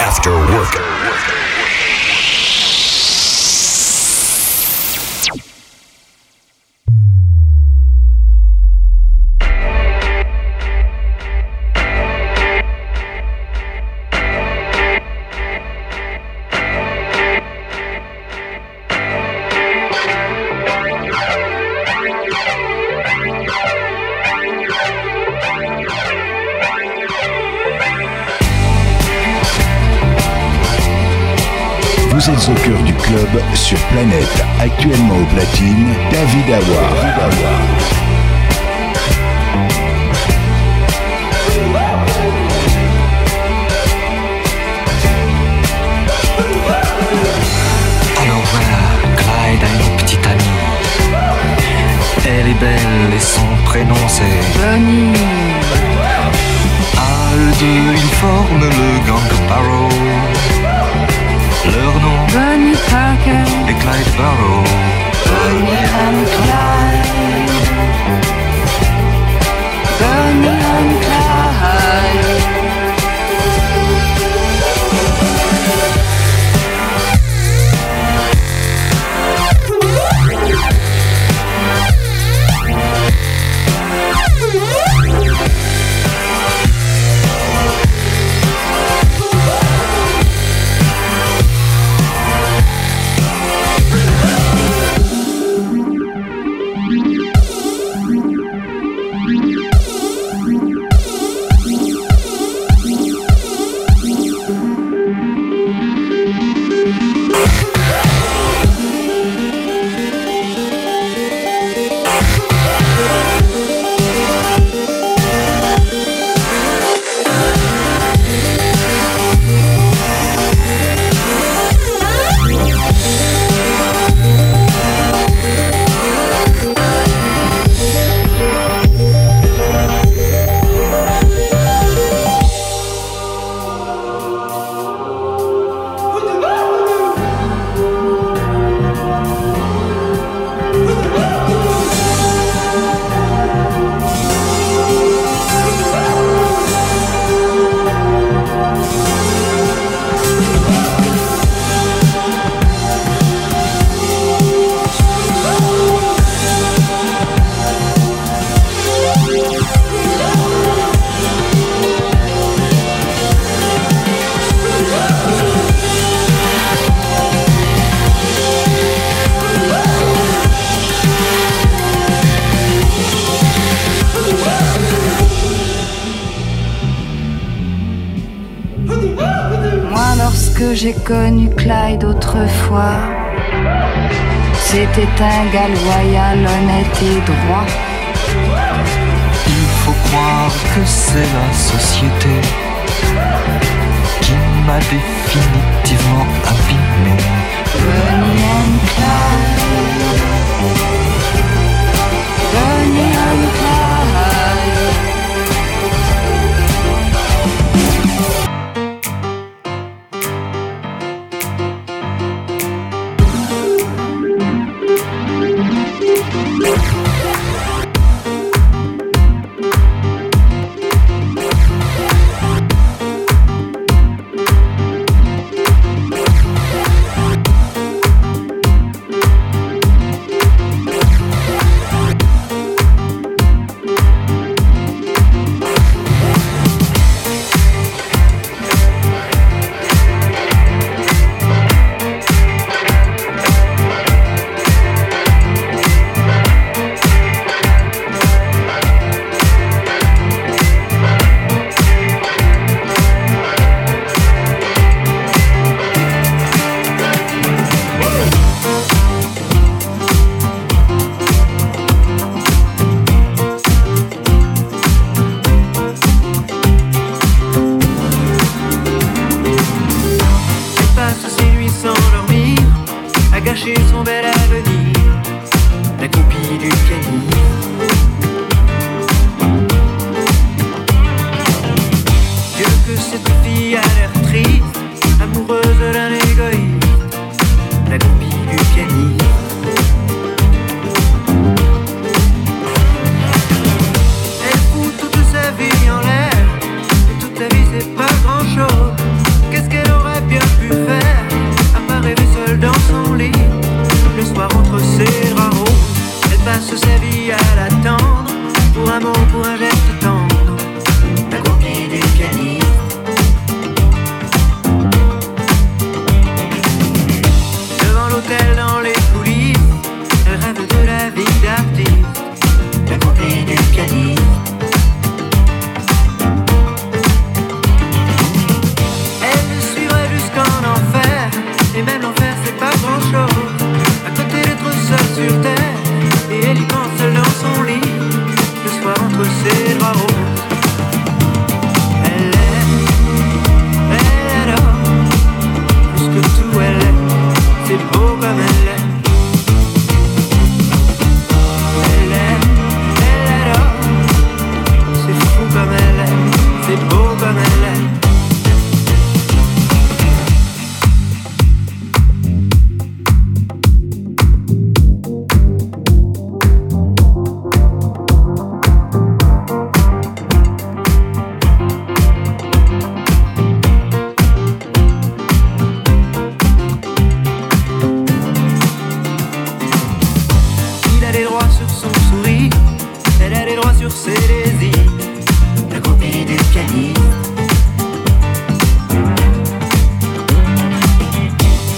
After work. Actuellement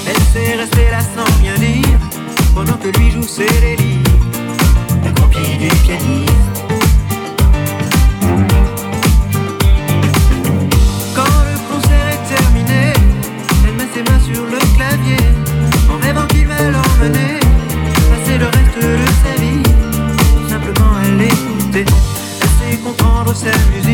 Elle s'est restée là sans rien dire, pendant que lui joue ses délires. La copie du pianiste. Quand le concert est terminé, elle met ses mains sur le clavier, en rêvant qu'il va l'emmener, passer le reste de sa vie. Simplement, elle écoutait, elle comprendre sa musique.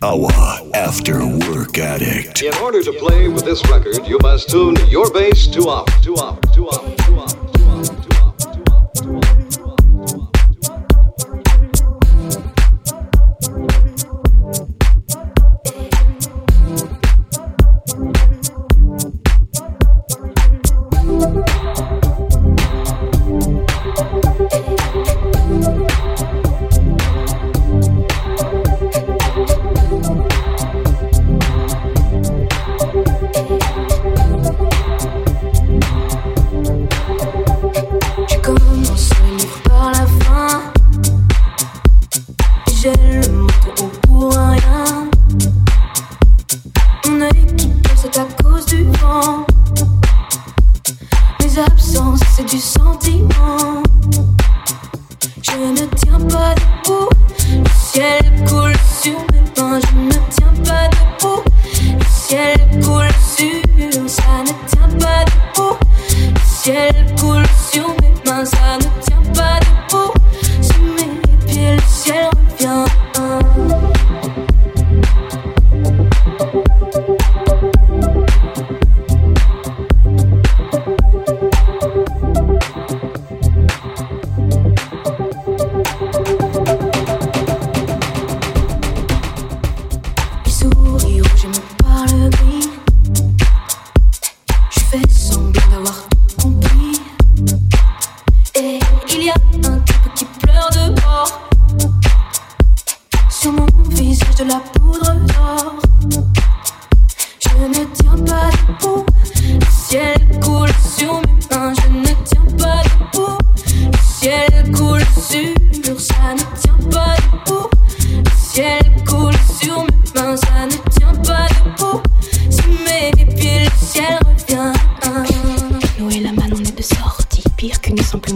Our After Work Addict. In order to play with this record, you must tune your bass to up, to up, to up.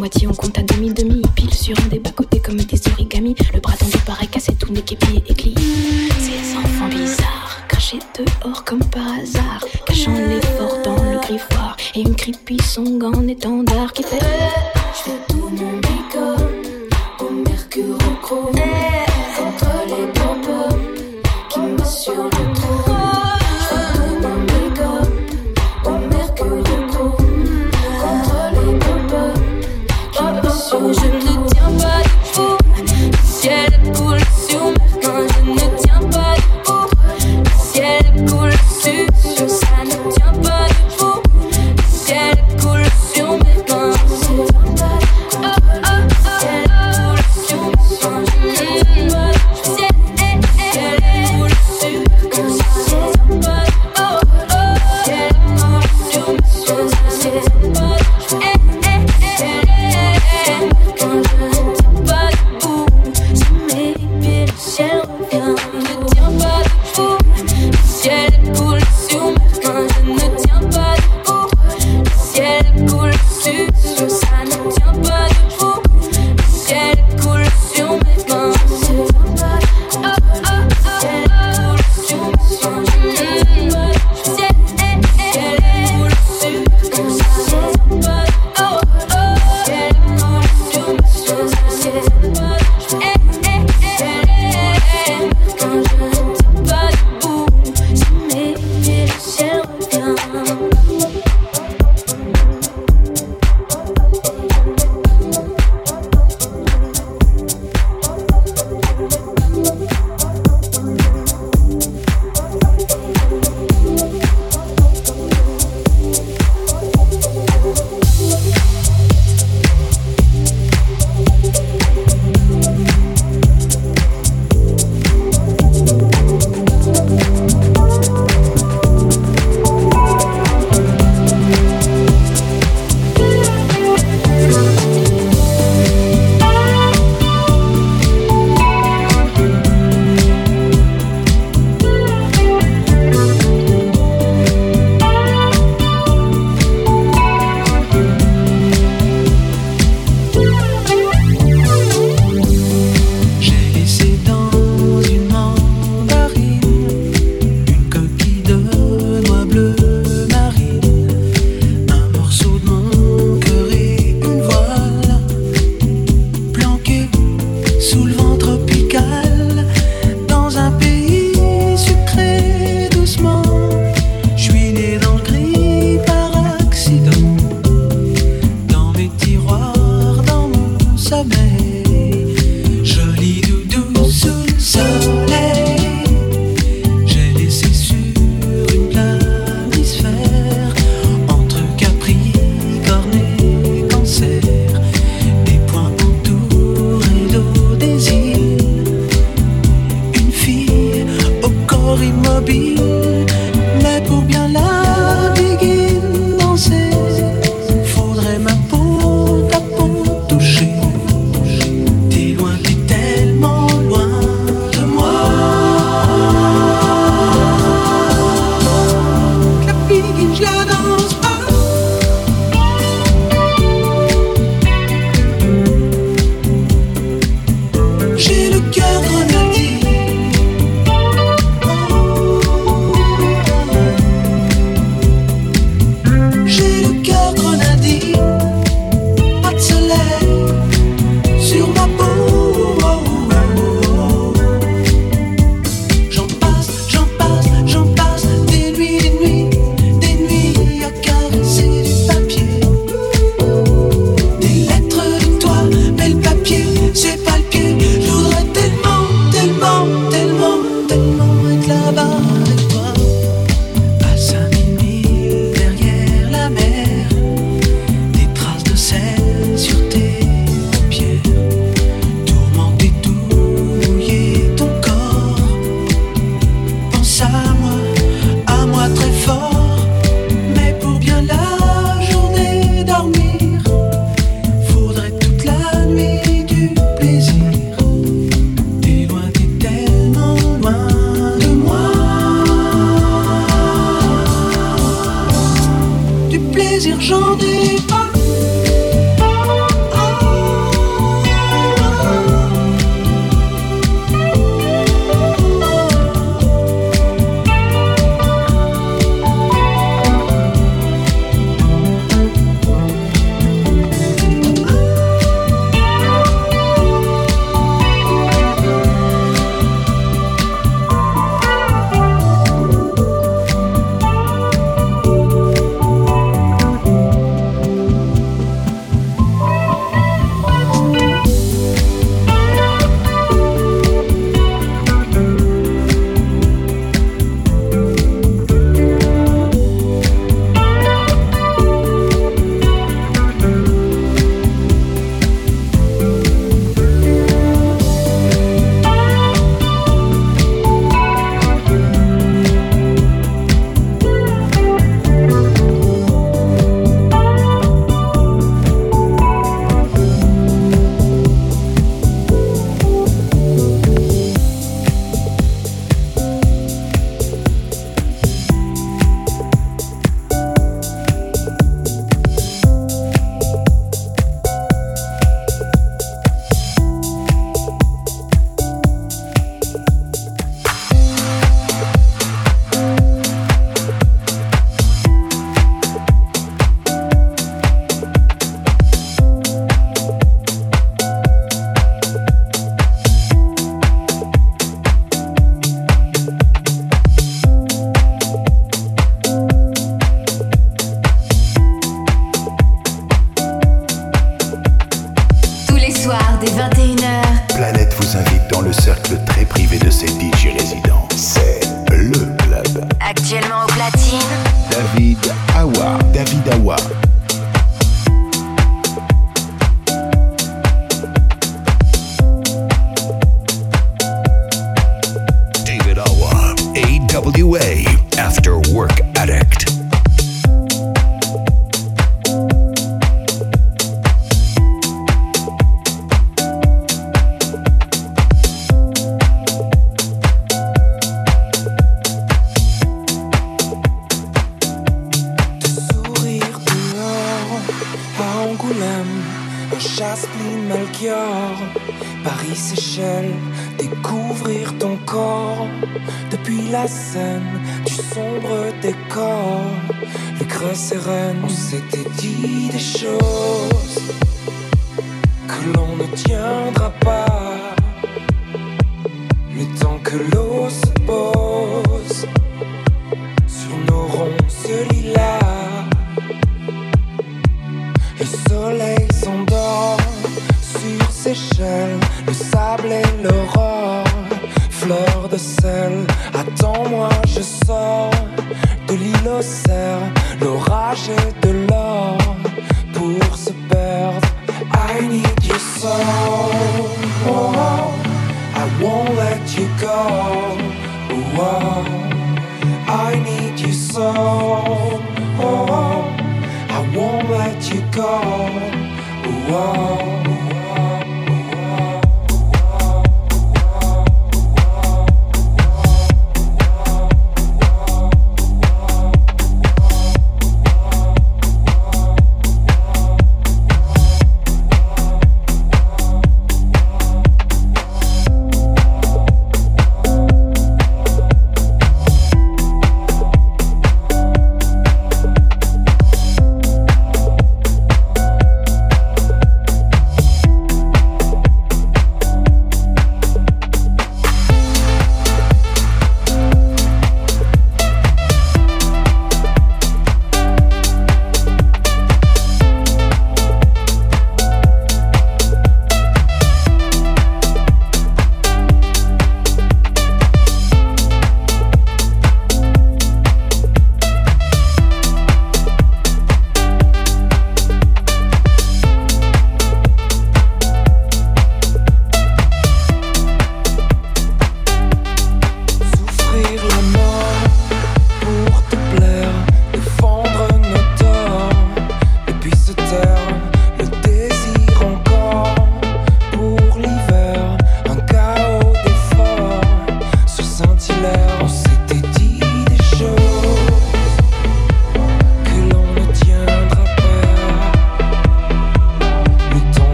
moitié, on compte à demi-demi. Pile sur un des bas-côtés comme des origamis. Le bras tendu paraît cassé, tout n'est qu'épié et glié. Ces enfants bizarres, crachés dehors comme par hasard. Cachant l'effort dans le griffoir. Et une creepy song en étendard qui fait. Je fais tout mon bacon au mercure au chrome. Contre les pompons qui me sur le trône.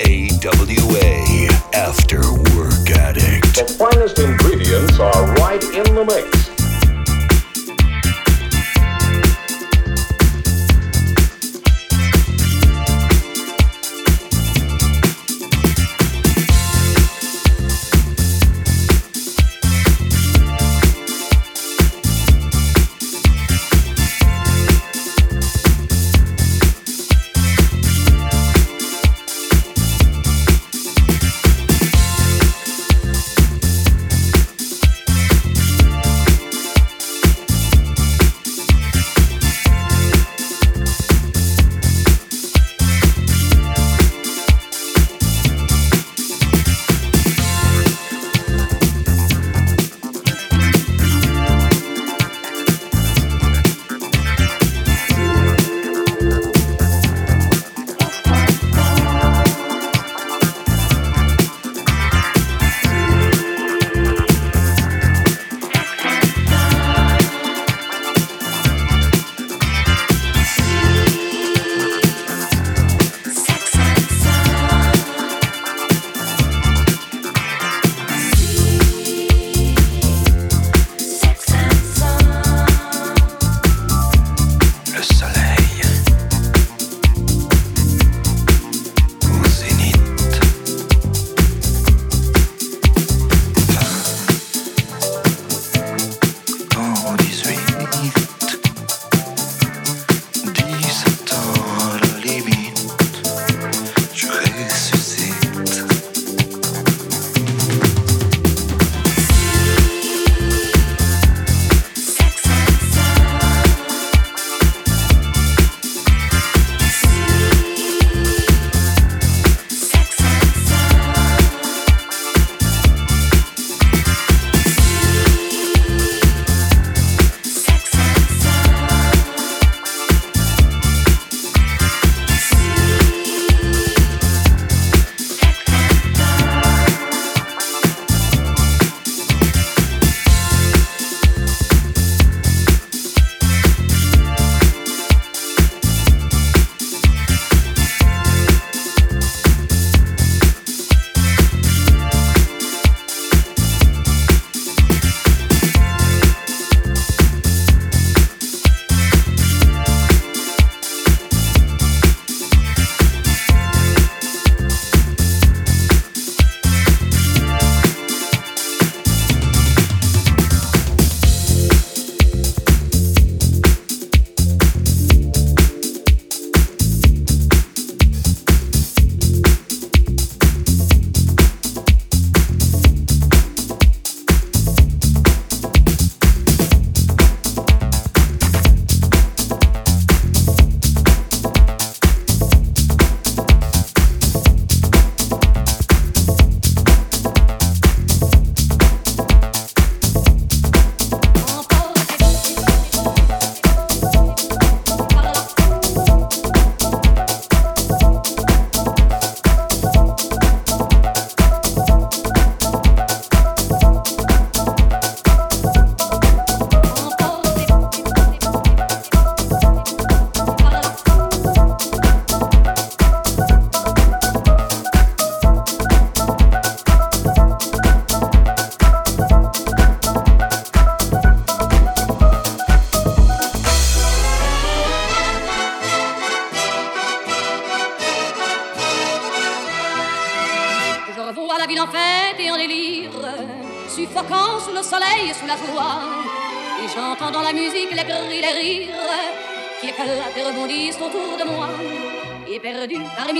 AWA After Work Addict. The finest ingredients are right in the mix.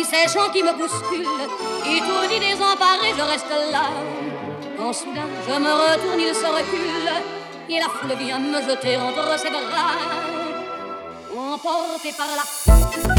Ces gens qui me bousculent, étourdi, désemparé, je reste là. Quand soudain je me retourne, il se recule, et la foule vient me jeter entre ses bras. Emporté par la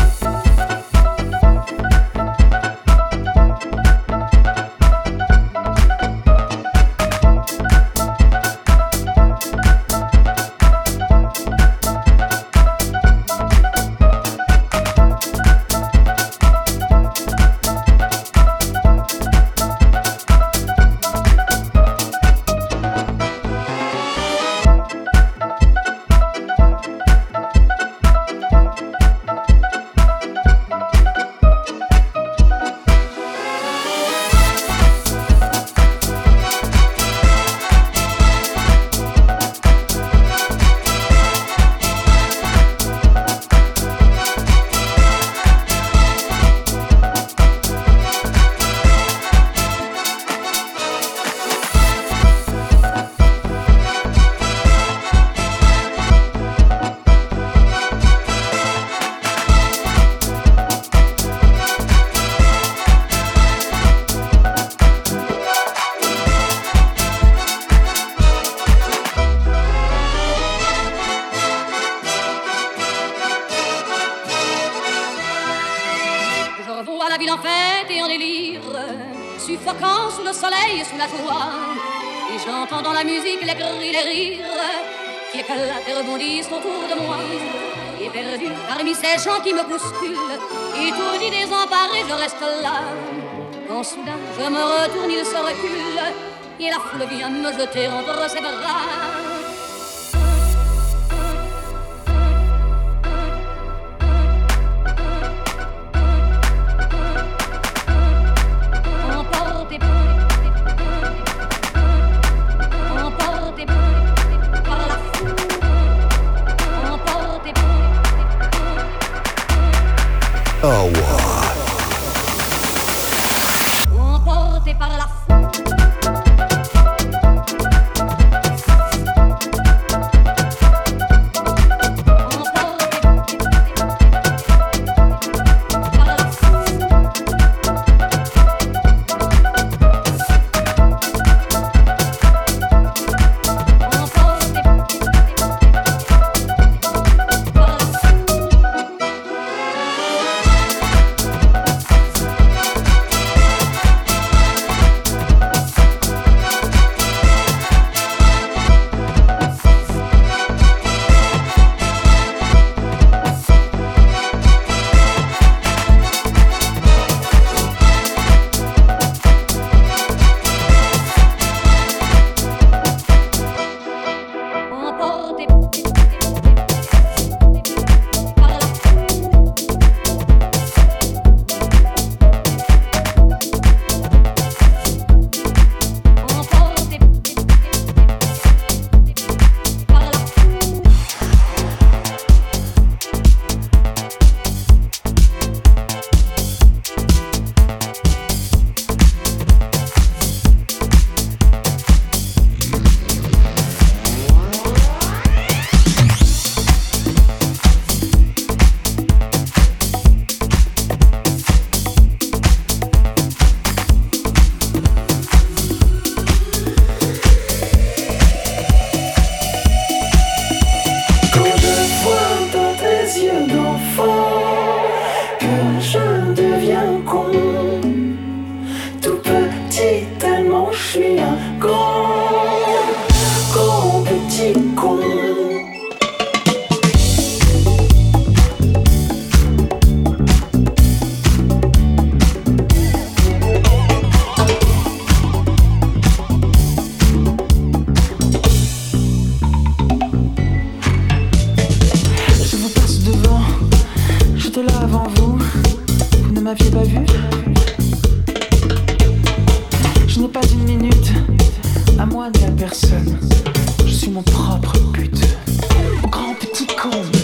Je me retourne, il se recule, et la foule vient me jeter entre ses bras. pas vu Je n'ai pas une minute à moi de la personne. Je suis mon propre but. Grand petit con.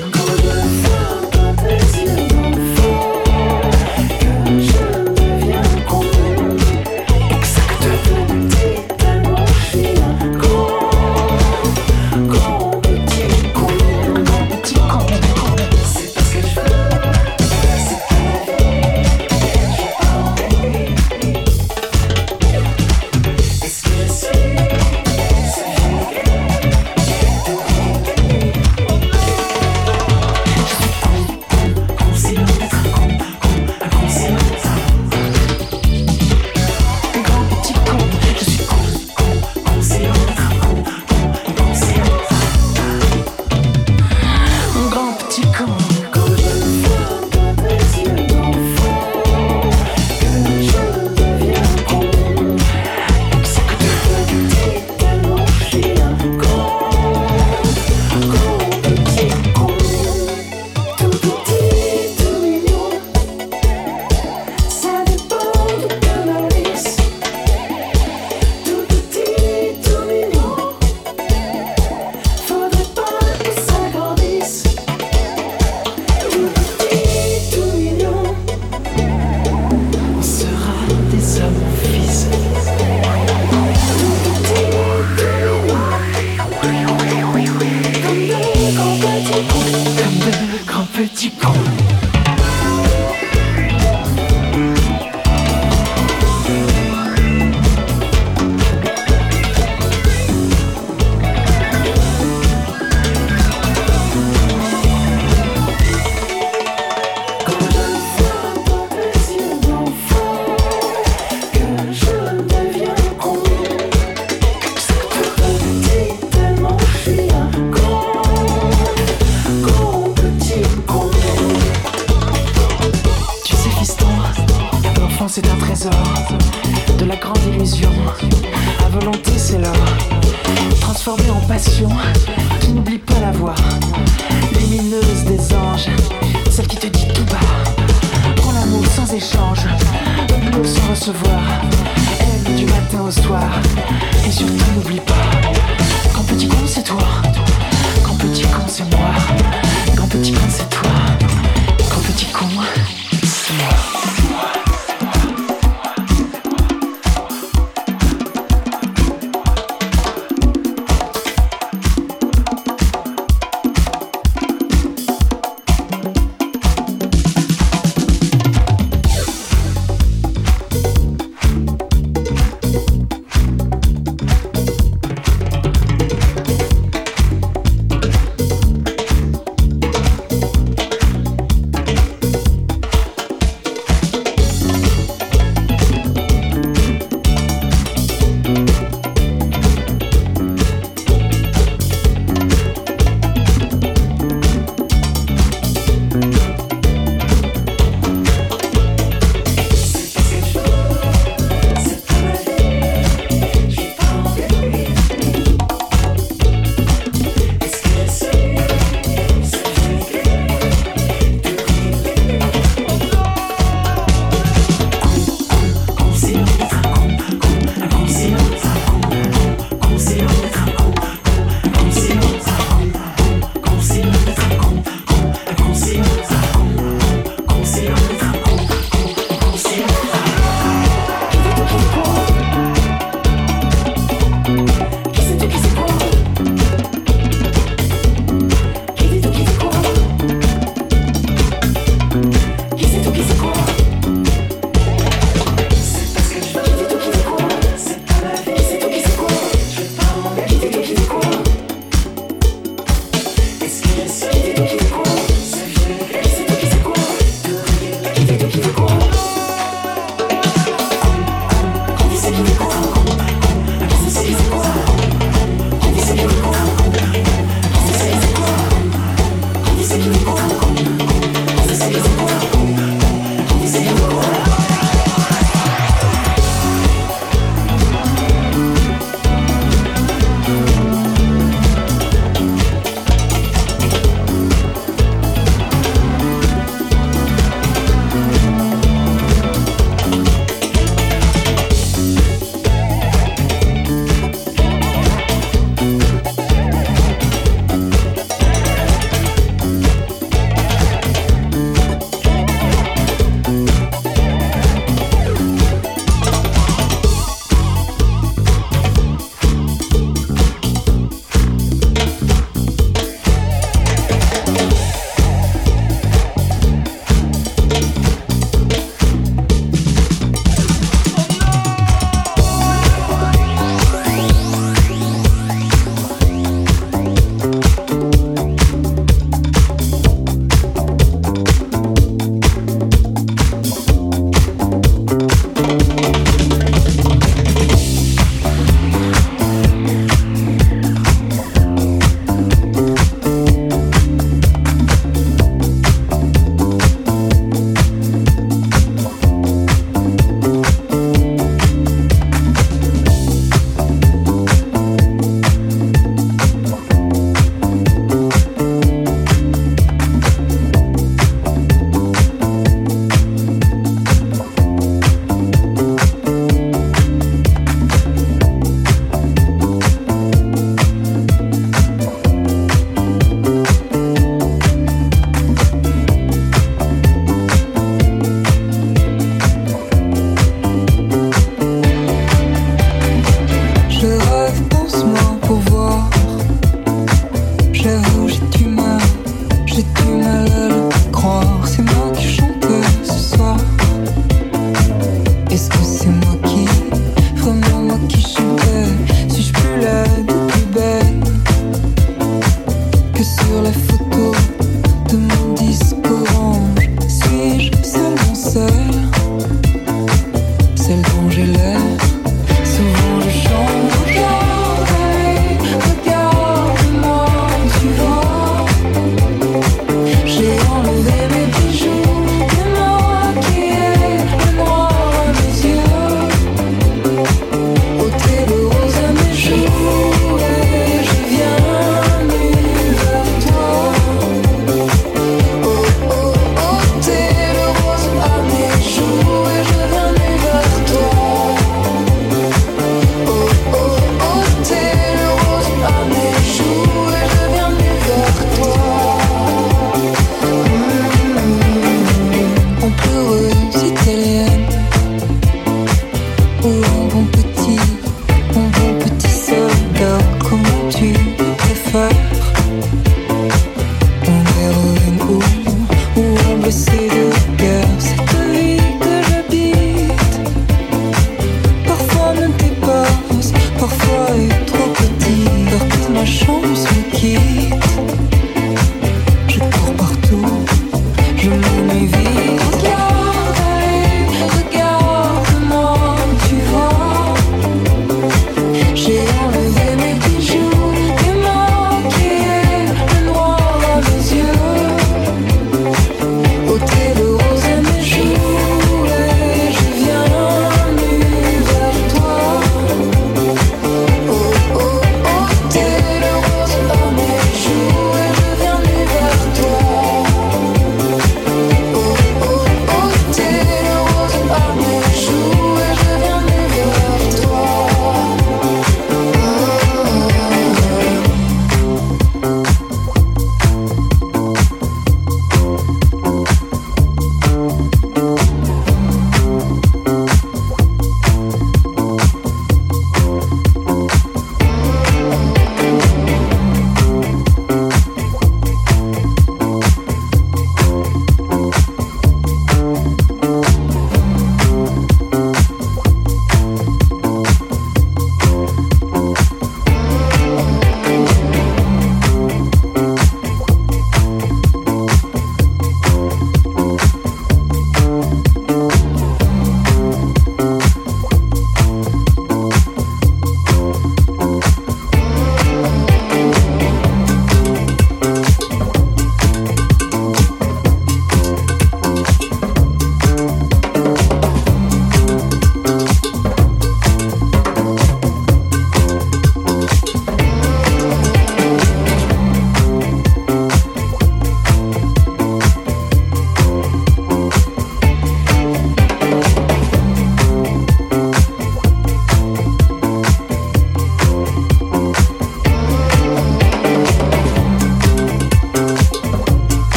情